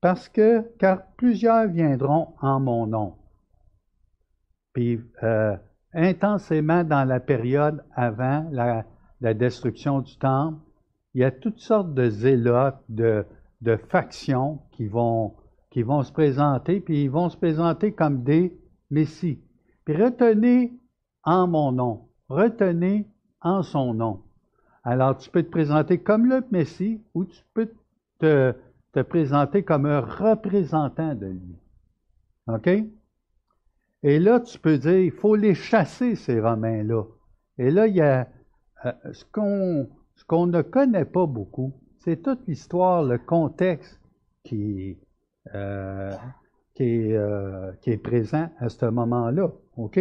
Parce que, car plusieurs viendront en mon nom. Puis, euh, intensément dans la période avant la, destruction du temple, il y a toutes sortes de zélotes, de, de factions qui vont, qui vont se présenter, puis ils vont se présenter comme des messies. Puis retenez en mon nom, retenez en son nom. Alors tu peux te présenter comme le Messie ou tu peux te, te présenter comme un représentant de lui. OK? Et là, tu peux dire, il faut les chasser, ces Romains-là. Et là, il y a euh, ce qu'on ce qu'on ne connaît pas beaucoup, c'est toute l'histoire, le contexte qui, euh, qui, est, euh, qui, est, présent à ce moment-là. OK?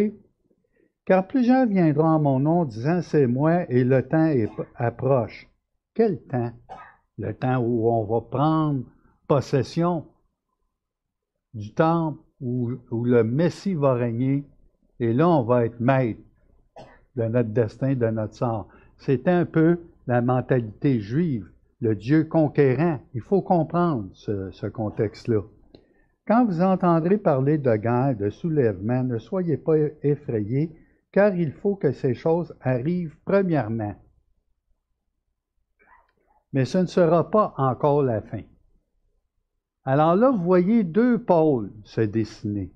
Car plusieurs viendront en mon nom disant c'est moi et le temps est, approche. Quel temps? Le temps où on va prendre possession du temple, où, où le Messie va régner, et là on va être maître de notre destin, de notre sort. C'est un peu la mentalité juive, le Dieu conquérant. Il faut comprendre ce, contexte-là. Quand vous entendrez parler de guerre, de soulèvement, ne soyez pas effrayés, car il faut que ces choses arrivent premièrement. Mais ce ne sera pas encore la fin. Alors là, vous voyez deux pôles se dessiner.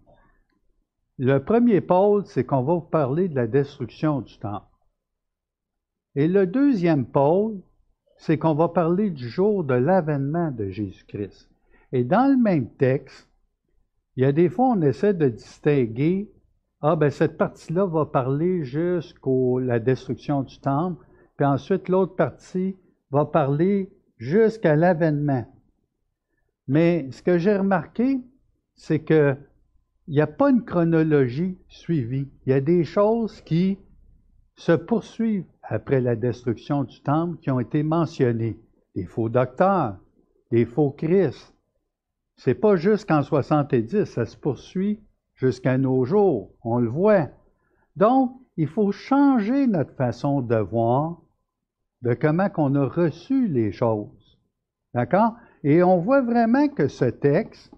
Le premier pôle, c'est qu'on va vous parler de la destruction du temple. Et le deuxième pôle, c'est qu'on va parler du jour de l'avènement de Jésus-Christ. Et dans le même texte, il y a des fois, on essaie de distinguer ah, ben cette partie-là va parler jusqu'à la destruction du temple, puis ensuite l'autre partie va parler jusqu'à l'avènement. Mais ce que j'ai remarqué, c'est que il n'y a pas une chronologie suivie. Il y a des choses qui se poursuivent après la destruction du temple qui ont été mentionnées. Des faux docteurs, des faux Christ. C'est pas juste qu'en 70, ça se poursuit jusqu'à nos jours. On le voit. Donc, il faut changer notre façon de voir de comment qu'on a reçu les choses. D'accord? Et on voit vraiment que ce texte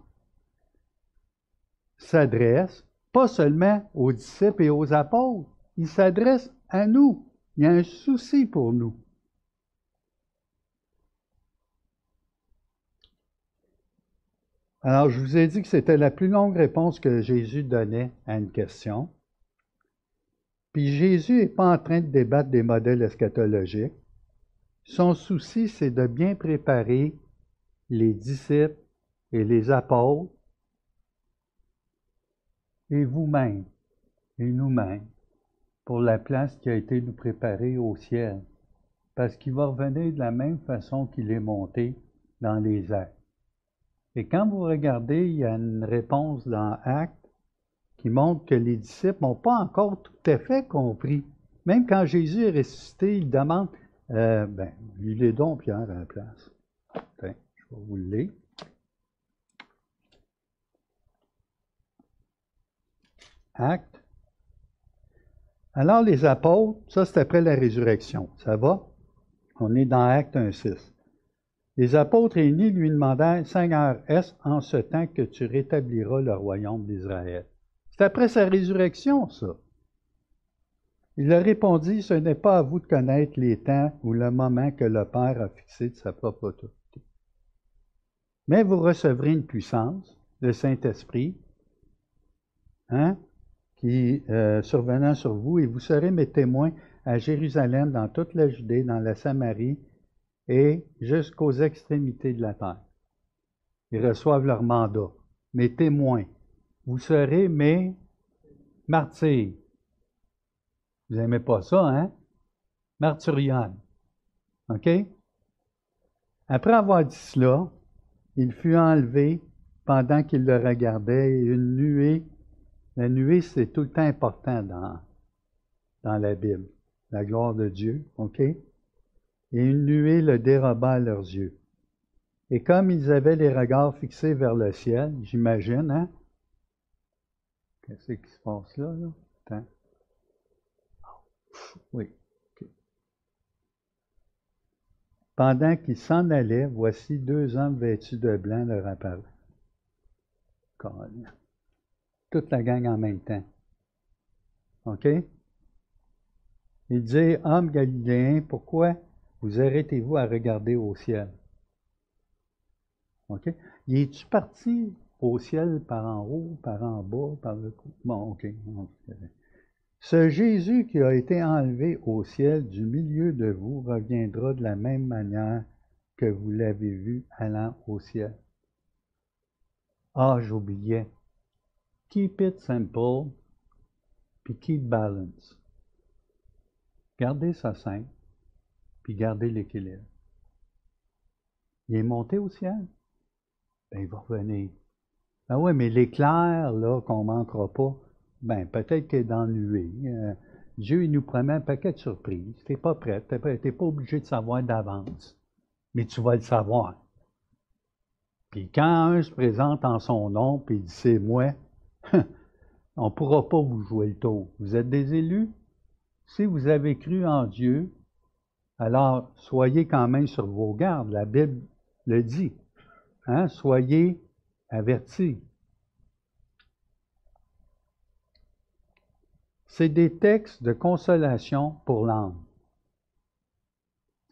s'adresse pas seulement aux disciples et aux apôtres, il s'adresse à nous. Il y a un souci pour nous. Alors, je vous ai dit que c'était la plus longue réponse que Jésus donnait à une question. Puis Jésus n'est pas en train de débattre des modèles eschatologiques. Son souci, c'est de bien préparer les disciples et les apôtres et vous-même et nous-mêmes pour la place qui a été nous préparée au ciel. Parce qu'il va revenir de la même façon qu'il est monté dans les actes. Et quand vous regardez, il y a une réponse dans Acte qui montre que les disciples n'ont pas encore tout à fait compris. Même quand Jésus est ressuscité, il demande euh, ben, il est donc Pierre à la place. je vais vous le lire. Acte. Alors les apôtres, ça c'est après la résurrection, ça va? On est dans Acte 1.6. Les apôtres réunis lui demandèrent, Seigneur, est-ce en ce temps que tu rétabliras le royaume d'Israël? C'est après sa résurrection, ça. Il leur répondit, ce n'est pas à vous de connaître les temps ou le moment que le Père a fixé de sa propre autorité. Mais vous recevrez une puissance, le Saint-Esprit, hein, qui euh, survenant sur vous, et vous serez mes témoins à Jérusalem, dans toute la Judée, dans la Samarie et jusqu'aux extrémités de la terre. Ils reçoivent leur mandat. Mes témoins, vous serez mes martyrs. Vous n'aimez pas ça, hein? Martyrion. OK? Après avoir dit cela, il fut enlevé pendant qu'il le regardait et une nuée, la nuée c'est tout le temps important dans, dans la Bible, la gloire de Dieu, OK? et une nuée le déroba à leurs yeux. Et comme ils avaient les regards fixés vers le ciel, j'imagine, hein? Qu'est-ce qui se passe là? là? Attends. Oui. Pendant qu'il s'en allait, voici deux hommes vêtus de blanc leur apparurent. Toute la gang en même temps. OK? Il dit, Hommes galiléens, pourquoi vous arrêtez-vous à regarder au ciel? OK? Il est-tu parti au ciel par en haut, par en bas, par le coup? Bon, OK. Ce Jésus qui a été enlevé au ciel du milieu de vous reviendra de la même manière que vous l'avez vu allant au ciel. Ah, j'oubliais. Keep it simple, puis keep balance. Gardez ça simple, puis gardez l'équilibre. Il est monté au ciel, ben il va revenir. Ben oui, mais l'éclair, là, qu'on manquera pas, ben peut-être qu'il est dans l'huée. Euh, Dieu, il nous promet un paquet de surprises. Tu n'es pas prêt, tu n'es pas obligé de savoir d'avance, mais tu vas le savoir. Puis quand un se présente en son nom, puis il dit c'est moi, on ne pourra pas vous jouer le tour. Vous êtes des élus. Si vous avez cru en Dieu, alors soyez quand même sur vos gardes. La Bible le dit. Hein? Soyez avertis. C'est des textes de consolation pour l'âme.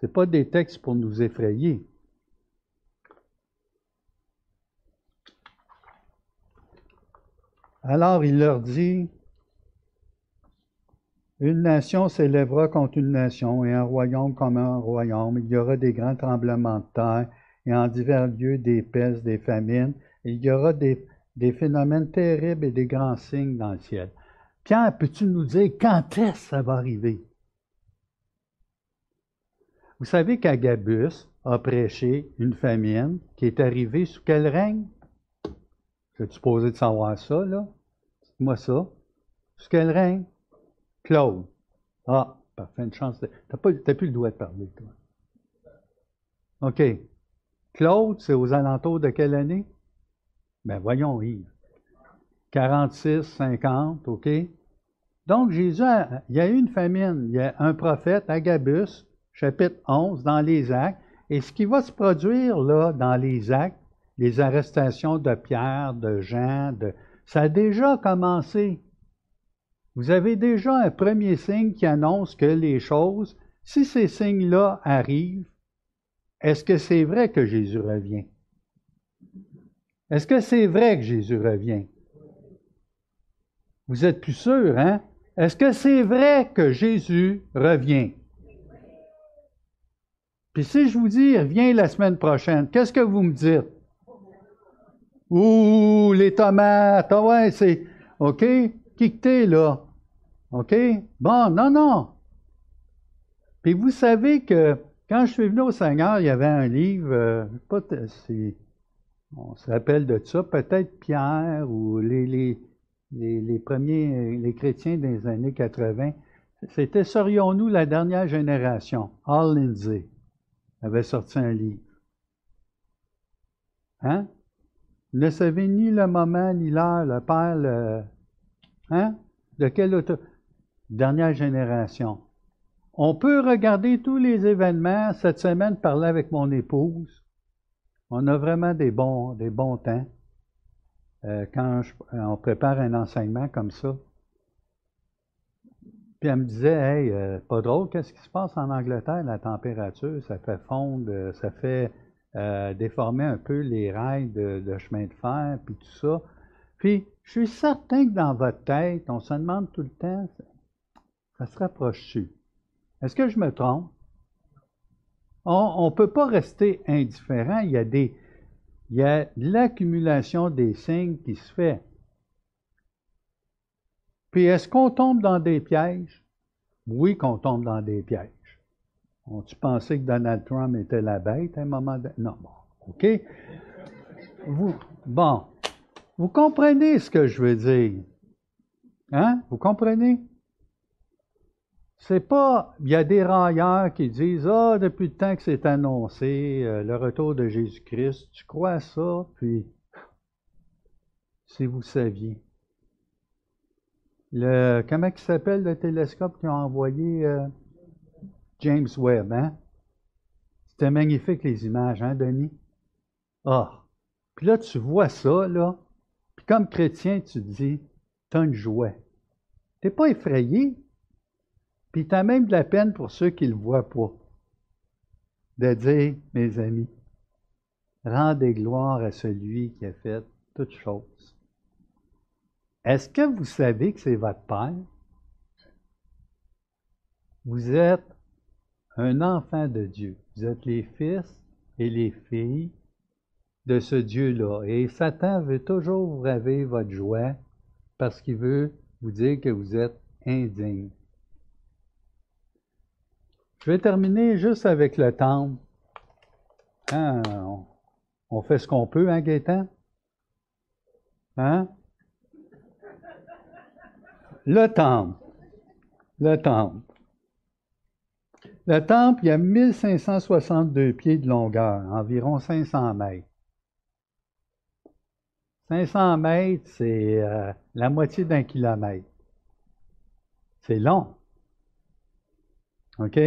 Ce pas des textes pour nous effrayer. Alors il leur dit, une nation s'élèvera contre une nation et un royaume comme un royaume. Il y aura des grands tremblements de terre et en divers lieux des pestes, des famines. Il y aura des, des phénomènes terribles et des grands signes dans le ciel. Pierre, peux-tu nous dire quand est-ce que ça va arriver? Vous savez qu'Agabus a prêché une famine qui est arrivée sous quel règne? Suis supposé de savoir ça, là? Dites-moi ça. Sous quel règne? Claude. Ah, parfait, une chance. Tu n'as plus le droit de parler, toi. OK. Claude, c'est aux alentours de quelle année? Ben voyons, Yves. 46, 50, OK? Donc, Jésus, il y a eu une famine. Il y a un prophète, Agabus, chapitre 11, dans les actes. Et ce qui va se produire là, dans les actes, les arrestations de Pierre, de Jean, ça a déjà commencé. Vous avez déjà un premier signe qui annonce que les choses, si ces signes-là arrivent, est-ce que c'est vrai que Jésus revient? Est-ce que c'est vrai que Jésus revient? Vous êtes plus sûr, hein? Est-ce que c'est vrai que Jésus revient? Puis si je vous dis, il revient la semaine prochaine, qu'est-ce que vous me dites? Ouh, les tomates, ah ouais, c'est. OK? Qui que là? OK? Bon, non, non. Puis vous savez que quand je suis venu au Seigneur, il y avait un livre, euh, pas, on se rappelle de ça, peut-être Pierre ou les, premiers, les chrétiens des années 80. C'était Serions-nous la dernière génération? Hall Lindsay avait sorti un livre. Hein? Ne savez ni le moment ni l'heure, le Père, le, hein? De quelle auto... Dernière génération. On peut regarder tous les événements. Cette semaine, parler avec mon épouse. On a vraiment des bons, des bons temps euh, quand on prépare un enseignement comme ça. Puis elle me disait, hey, euh, pas drôle, qu'est-ce qui se passe en Angleterre, la température, ça fait fondre, ça fait euh, déformer un peu les rails de, chemin de fer, puis tout ça. Puis, je suis certain que dans votre tête, on se demande tout le temps, ça se rapproche-tu? Est-ce que je me trompe? On ne peut pas rester indifférent. Il y a des, il y a l'accumulation des signes qui se fait. Puis est-ce qu'on tombe dans des pièges? Oui, qu'on tombe dans des pièges. On-tu pensé que Donald Trump était la bête à un moment donné? Non, bon, OK. Vous, bon, vous comprenez ce que je veux dire? Hein? Vous comprenez? C'est pas. Il y a des railleurs qui disent Ah, depuis le temps que c'est annoncé, euh, le retour de Jésus-Christ, tu crois ça? Puis, si vous saviez. Le, comment il s'appelle le télescope qu'ils ont envoyé? Euh, James Webb, hein? C'était magnifique les images, hein, Denis? Ah! Puis là, tu vois ça, là, puis comme chrétien, tu dis, t'as une joie. T'es pas effrayé, puis t'as même de la peine pour ceux qui le voient pas. De dire, mes amis, rendez gloire à celui qui a fait toutes choses. Est-ce que vous savez que c'est votre Père? Vous êtes un enfant de Dieu. Vous êtes les fils et les filles de ce Dieu-là. Et Satan veut toujours vous raver votre joie parce qu'il veut vous dire que vous êtes indigne. Je vais terminer juste avec le temple. Hein, on, fait ce qu'on peut, hein, Gaétan? Hein? Le temple. Le temple. Le temple, il y a 1562 pieds de longueur, environ 500 mètres. 500 mètres, c'est euh, la moitié d'un kilomètre. C'est long. OK?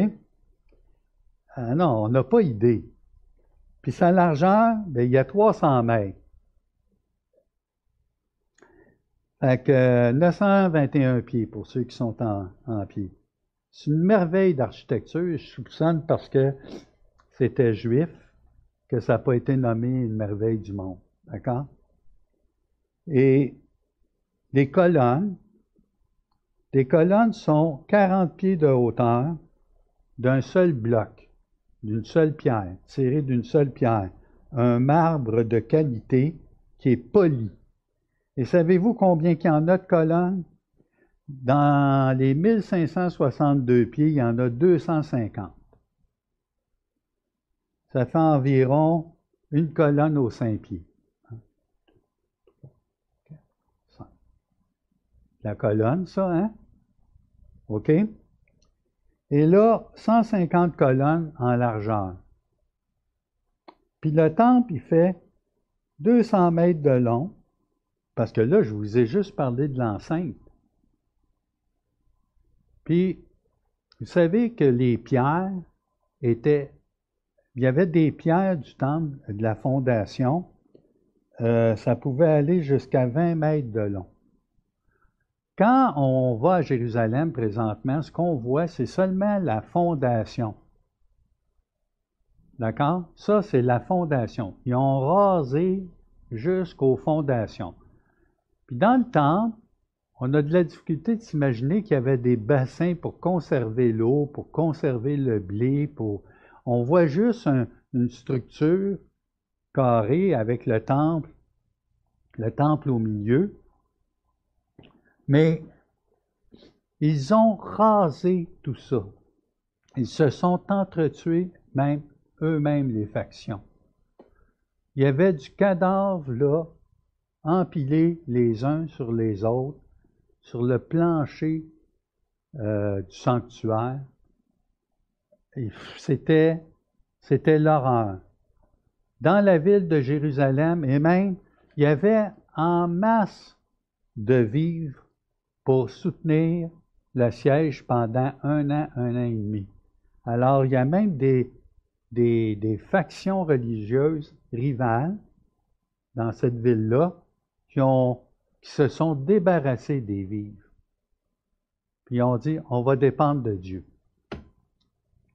Ah non, on n'a pas idée. Puis sa largeur, bien, il y a 300 mètres. Fait que 921 pieds pour ceux qui sont en pied. C'est une merveille d'architecture. Je soupçonne parce que c'était juif que ça n'a pas été nommé une merveille du monde. D'accord? Et les colonnes, les colonnes sont 40 pieds de hauteur d'un seul bloc, d'une seule pierre, tiré d'une seule pierre, un marbre de qualité qui est poli. Et savez-vous combien il y en a de colonnes? Dans les 1562 pieds, il y en a 250. Ça fait environ une colonne aux cinq pieds. La colonne, ça, hein? OK? Et là, 150 colonnes en largeur. Puis le temple, il fait 200 mètres de long, parce que là, je vous ai juste parlé de l'enceinte. Puis, vous savez que les pierres étaient, il y avait des pierres du temple, de la fondation, euh, ça pouvait aller jusqu'à 20 mètres de long. Quand on va à Jérusalem présentement, ce qu'on voit, c'est seulement la fondation. D'accord? Ça, c'est la fondation. Ils ont rasé jusqu'aux fondations. Puis dans le temple, on a de la difficulté de s'imaginer qu'il y avait des bassins pour conserver l'eau, pour conserver le blé. On voit juste une structure carrée avec le temple, le temple au milieu. Mais ils ont rasé tout ça. Ils se sont entretués, même eux-mêmes, les factions. Il y avait du cadavre là, empilé les uns sur les autres, sur le plancher euh, du sanctuaire. C'était, c'était l'horreur. Dans la ville de Jérusalem, et même, il y avait en masse de vivres pour soutenir le siège pendant un an, un an et demi. Alors, il y a même des, des, factions religieuses rivales dans cette ville-là qui, ont, qui se sont débarrassées des vivres. Puis ils ont dit, on va dépendre de Dieu.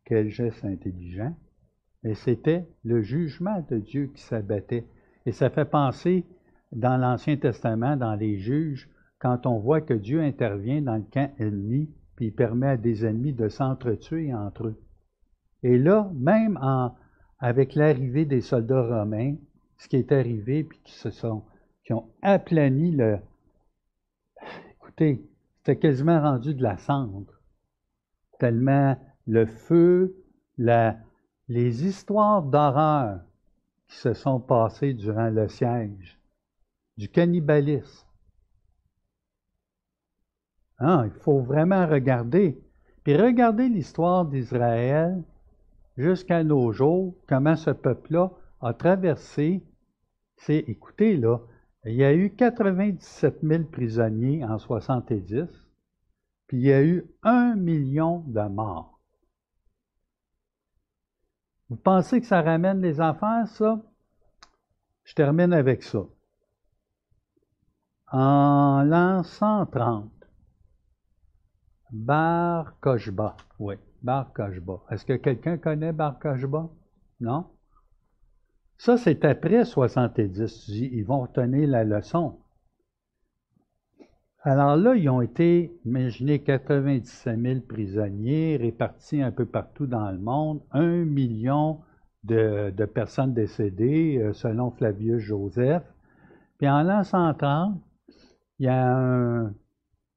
Quel geste intelligent. Mais c'était le jugement de Dieu qui s'abattait. Et ça fait penser dans l'Ancien Testament, dans les juges, quand on voit que Dieu intervient dans le camp ennemi, puis il permet à des ennemis de s'entretuer entre eux. Et là, même en, avec l'arrivée des soldats romains, ce qui est arrivé, puis qui se sont, qui ont aplani le. Écoutez, c'était quasiment rendu de la cendre, tellement le feu, la, les histoires d'horreur qui se sont passées durant le siège, du cannibalisme, ah, il faut vraiment regarder. Puis regarder l'histoire d'Israël jusqu'à nos jours, comment ce peuple-là a traversé. C'est, écoutez, là, il y a eu 97 000 prisonniers en 70, puis il y a eu un million de morts. Vous pensez que ça ramène les affaires, ça? Je termine avec ça. En l'an 130, Bar Kochba, oui, Bar Kochba. Est-ce que quelqu'un connaît Bar Kochba? Non? Ça, c'est après 70. Ils vont retenir la leçon. Alors là, ils ont été, imaginez, 97 000 prisonniers répartis un peu partout dans le monde, un million de, personnes décédées, euh, selon Flavius Joseph. Puis en l'an 130, il y a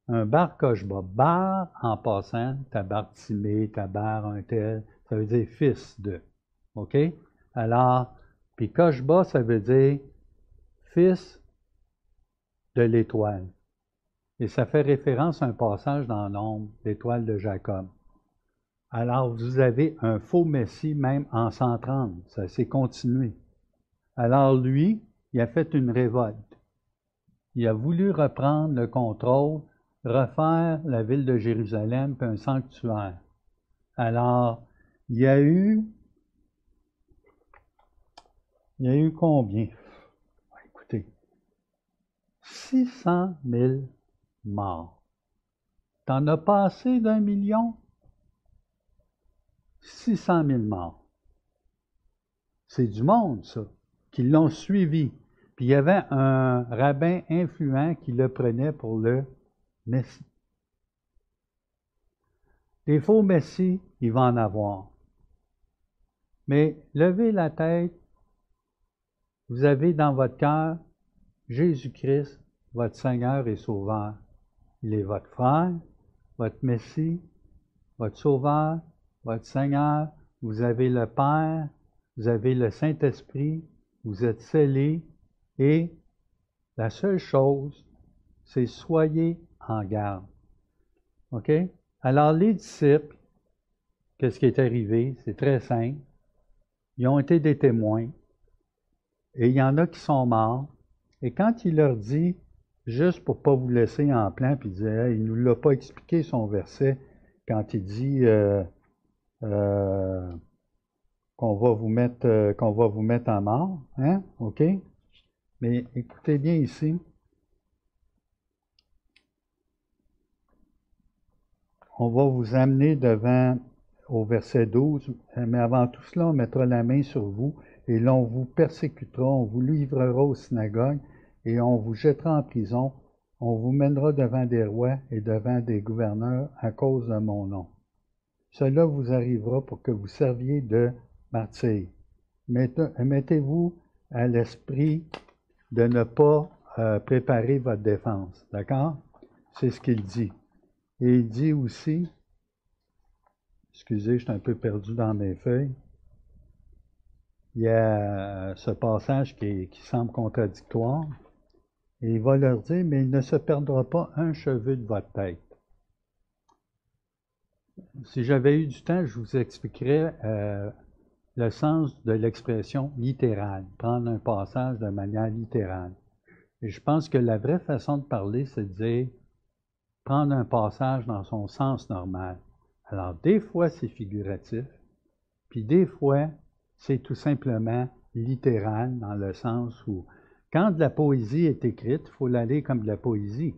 un, bar Kochba. Bar, en passant, tabar Timé, tabar un tel, ça veut dire fils de. OK? Alors, puis Kochba, ça veut dire fils de l'étoile. Et ça fait référence à un passage dans l'ombre, l'étoile de Jacob. Alors, vous avez un faux Messie même en 130. Ça s'est continué. Alors, lui, il a fait une révolte. Il a voulu reprendre le contrôle, refaire la ville de Jérusalem, puis un sanctuaire. Alors, il y a eu. Il y a eu combien? Écoutez, 600 000 morts. T'en as passé d'un million? 600 000 morts. C'est du monde, ça, qui l'ont suivi. Puis il y avait un rabbin influent qui le prenait pour le Messie. Les faux Messies, il va en avoir. Mais levez la tête, vous avez dans votre cœur Jésus-Christ, votre Seigneur et Sauveur. Il est votre frère, votre Messie, votre Sauveur, votre Seigneur. Vous avez le Père, vous avez le Saint-Esprit, vous êtes scellés et la seule chose, c'est soyez en garde. OK? Alors, les disciples, qu'est-ce qui est arrivé? C'est très simple. Ils ont été des témoins et il y en a qui sont morts. Et quand il leur dit, juste pour ne pas vous laisser en plein, puis il il ne nous l'a pas expliqué son verset quand il dit euh, euh, qu'on va vous mettre euh, qu'on va vous mettre en mort, hein? OK? Mais écoutez bien ici. On va vous amener devant au verset 12, mais avant tout cela, on mettra la main sur vous et l'on vous persécutera, on vous livrera aux synagogues et on vous jettera en prison, on vous mènera devant des rois et devant des gouverneurs à cause de mon nom. Cela vous arrivera pour que vous serviez de martyr. Mettez-vous à l'esprit de ne pas euh, préparer votre défense. D'accord? C'est ce qu'il dit. Et il dit aussi, excusez, je suis un peu perdu dans mes feuilles, il y a ce passage qui semble contradictoire. Et il va leur dire, mais il ne se perdra pas un cheveu de votre tête. Si j'avais eu du temps, je vous expliquerais euh, le sens de l'expression littérale, prendre un passage de manière littérale. Et je pense que la vraie façon de parler, c'est de dire prendre un passage dans son sens normal. Alors, des fois, c'est figuratif, puis des fois, c'est tout simplement littéral dans le sens où quand de la poésie est écrite, il faut l'aller comme de la poésie,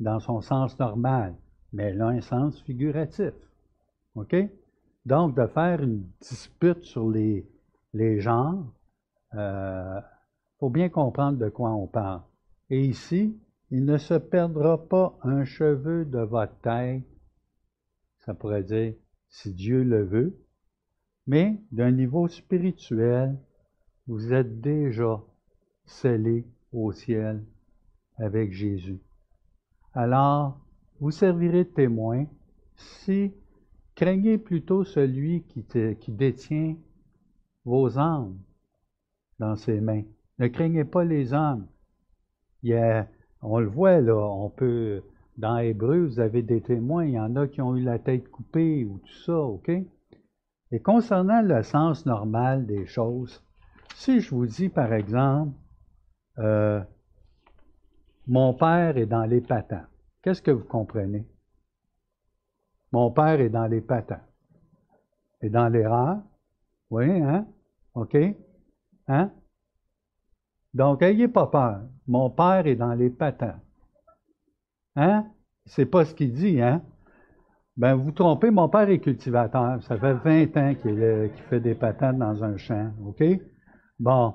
dans son sens normal, mais elle a un sens figuratif. OK? Donc, de faire une dispute sur les, les genres, il euh, faut bien comprendre de quoi on parle. Et ici, il ne se perdra pas un cheveu de votre tête, ça pourrait dire, si Dieu le veut, mais d'un niveau spirituel, vous êtes déjà scellé au ciel avec Jésus. Alors, vous servirez de témoin si craignez plutôt celui qui, détient vos âmes dans ses mains. Ne craignez pas les. Il on le voit là, on peut, dans Hébreu, vous avez des témoins, il y en a qui ont eu la tête coupée ou tout ça, OK? Et concernant le sens normal des choses, si je vous dis par exemple, euh, mon père est dans les patins. Qu'est-ce que vous comprenez? Mon père est dans les patins. Et dans l'erreur? Oui, hein? OK? Hein? Donc, ayez pas peur. Mon père est dans les patins. Hein? C'est pas ce qu'il dit, hein? Ben, vous trompez, mon père est cultivateur. Ça fait 20 ans qu'il fait des patates dans un champ. OK? Bon.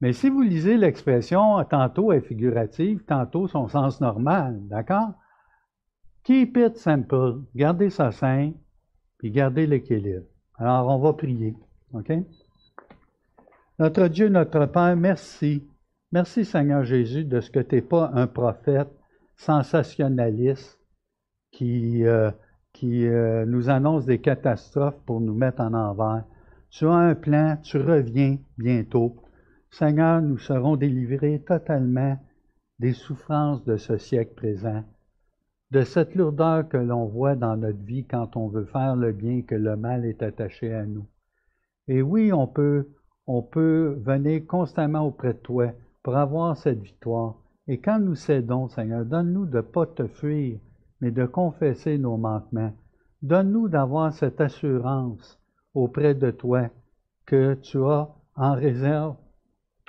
Mais si vous lisez l'expression, tantôt est figurative, tantôt son sens normal, d'accord? Keep it simple. Gardez ça simple, puis gardez l'équilibre. Alors, on va prier. OK? Notre Dieu, notre Père, merci. Merci, Seigneur Jésus, de ce que tu n'es pas un prophète sensationnaliste qui, euh, qui euh, nous annonce des catastrophes pour nous mettre en envers. Tu as un plan, tu reviens bientôt. Seigneur, nous serons délivrés totalement des souffrances de ce siècle présent, de cette lourdeur que l'on voit dans notre vie quand on veut faire le bien que le mal est attaché à nous. Et oui, on peut, on peut venir constamment auprès de toi pour avoir cette victoire. Et quand nous cédons, Seigneur, donne-nous de ne pas te fuir, mais de confesser nos manquements. Donne-nous d'avoir cette assurance auprès de toi que tu as en réserve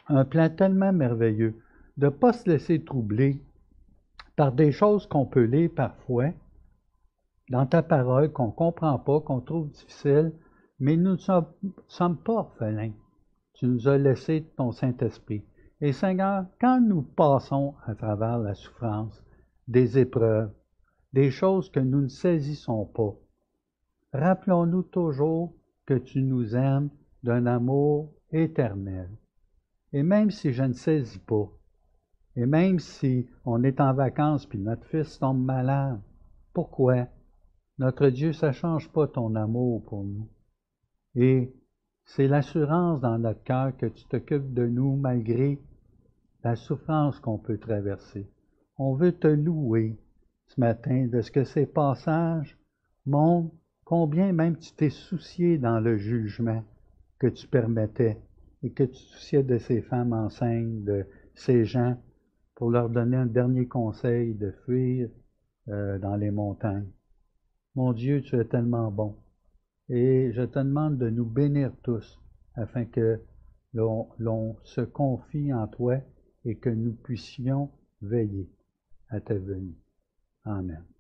un plan tellement merveilleux, de ne pas se laisser troubler par des choses qu'on peut lire parfois dans ta parole, qu'on ne comprend pas, qu'on trouve difficile, mais nous ne sommes, pas orphelins. Tu nous as laissé ton Saint-Esprit. Et Seigneur, quand nous passons à travers la souffrance, des épreuves, des choses que nous ne saisissons pas. Rappelons-nous toujours que tu nous aimes d'un amour éternel. Et même si je ne saisis pas, et même si on est en vacances puis notre fils tombe malade, pourquoi? Notre Dieu, ça ne change pas ton amour pour nous? Et c'est l'assurance dans notre cœur que tu t'occupes de nous malgré la souffrance qu'on peut traverser. On veut te louer ce matin de ce que ces passages montrent combien même tu t'es soucié dans le jugement que tu permettais et que tu souciais de ces femmes enceintes, de ces gens, pour leur donner un dernier conseil de fuir euh, dans les montagnes. Mon Dieu, tu es tellement bon. Et je te demande de nous bénir tous afin que l'on se confie en toi et que nous puissions veiller à ta venue. Amen.